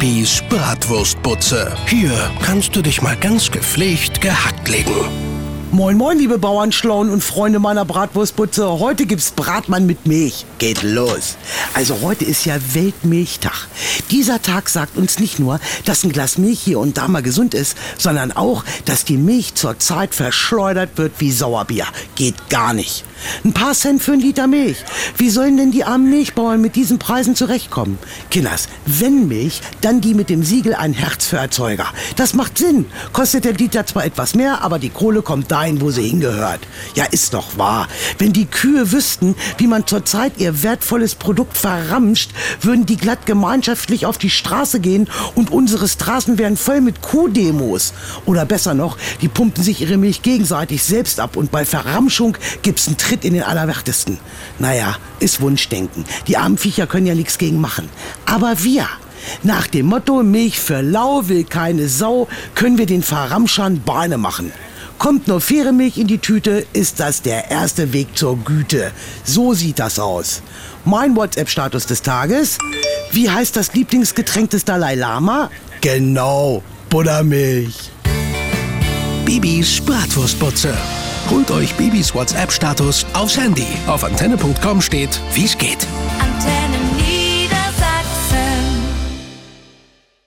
Bibis Bratwurstbutze. Hier kannst du dich mal ganz gepflegt gehackt legen. Moin moin, liebe Bauernschlauen und Freunde meiner Bratwurstbutze. Heute gibt's Bratmann mit Milch. Geht los. Also heute ist ja Weltmilchtag. Dieser Tag sagt uns nicht nur, dass ein Glas Milch hier und da mal gesund ist, sondern auch, dass die Milch zurzeit verschleudert wird wie Sauerbier. Geht gar nicht. Ein paar Cent für ein Liter Milch. Wie sollen denn die armen Milchbauern mit diesen Preisen zurechtkommen? Kinders, wenn Milch, dann die mit dem Siegel ein Herz für Erzeuger. Das macht Sinn. Kostet der Liter zwar etwas mehr, aber die Kohle kommt dahin, wo sie hingehört. Ja, ist doch wahr. Wenn die Kühe wüssten, wie man zurzeit ihr wertvolles Produkt verramscht, würden die glatt gemeinschaftlich auf die Straße gehen und unsere Straßen wären voll mit Kuhdemos. Oder besser noch, die pumpen sich ihre Milch gegenseitig selbst ab und bei Verramschung gibt's einen Tritt in den Allerwertesten. Naja, ist Wunschdenken. Die armen Viecher können ja nichts gegen machen. Aber wir, nach dem Motto Milch für lau will keine Sau, können wir den Verramschern Beine machen. Kommt nur faire Milch in die Tüte, ist das der erste Weg zur Güte. So sieht das aus. Mein WhatsApp-Status des Tages. Wie heißt das Lieblingsgetränk des Dalai Lama? Genau, Buttermilch. Bibis Bratwurstbutze. Holt euch Bibis WhatsApp-Status aufs Handy. Auf antenne.com steht, wie's geht. Antenne.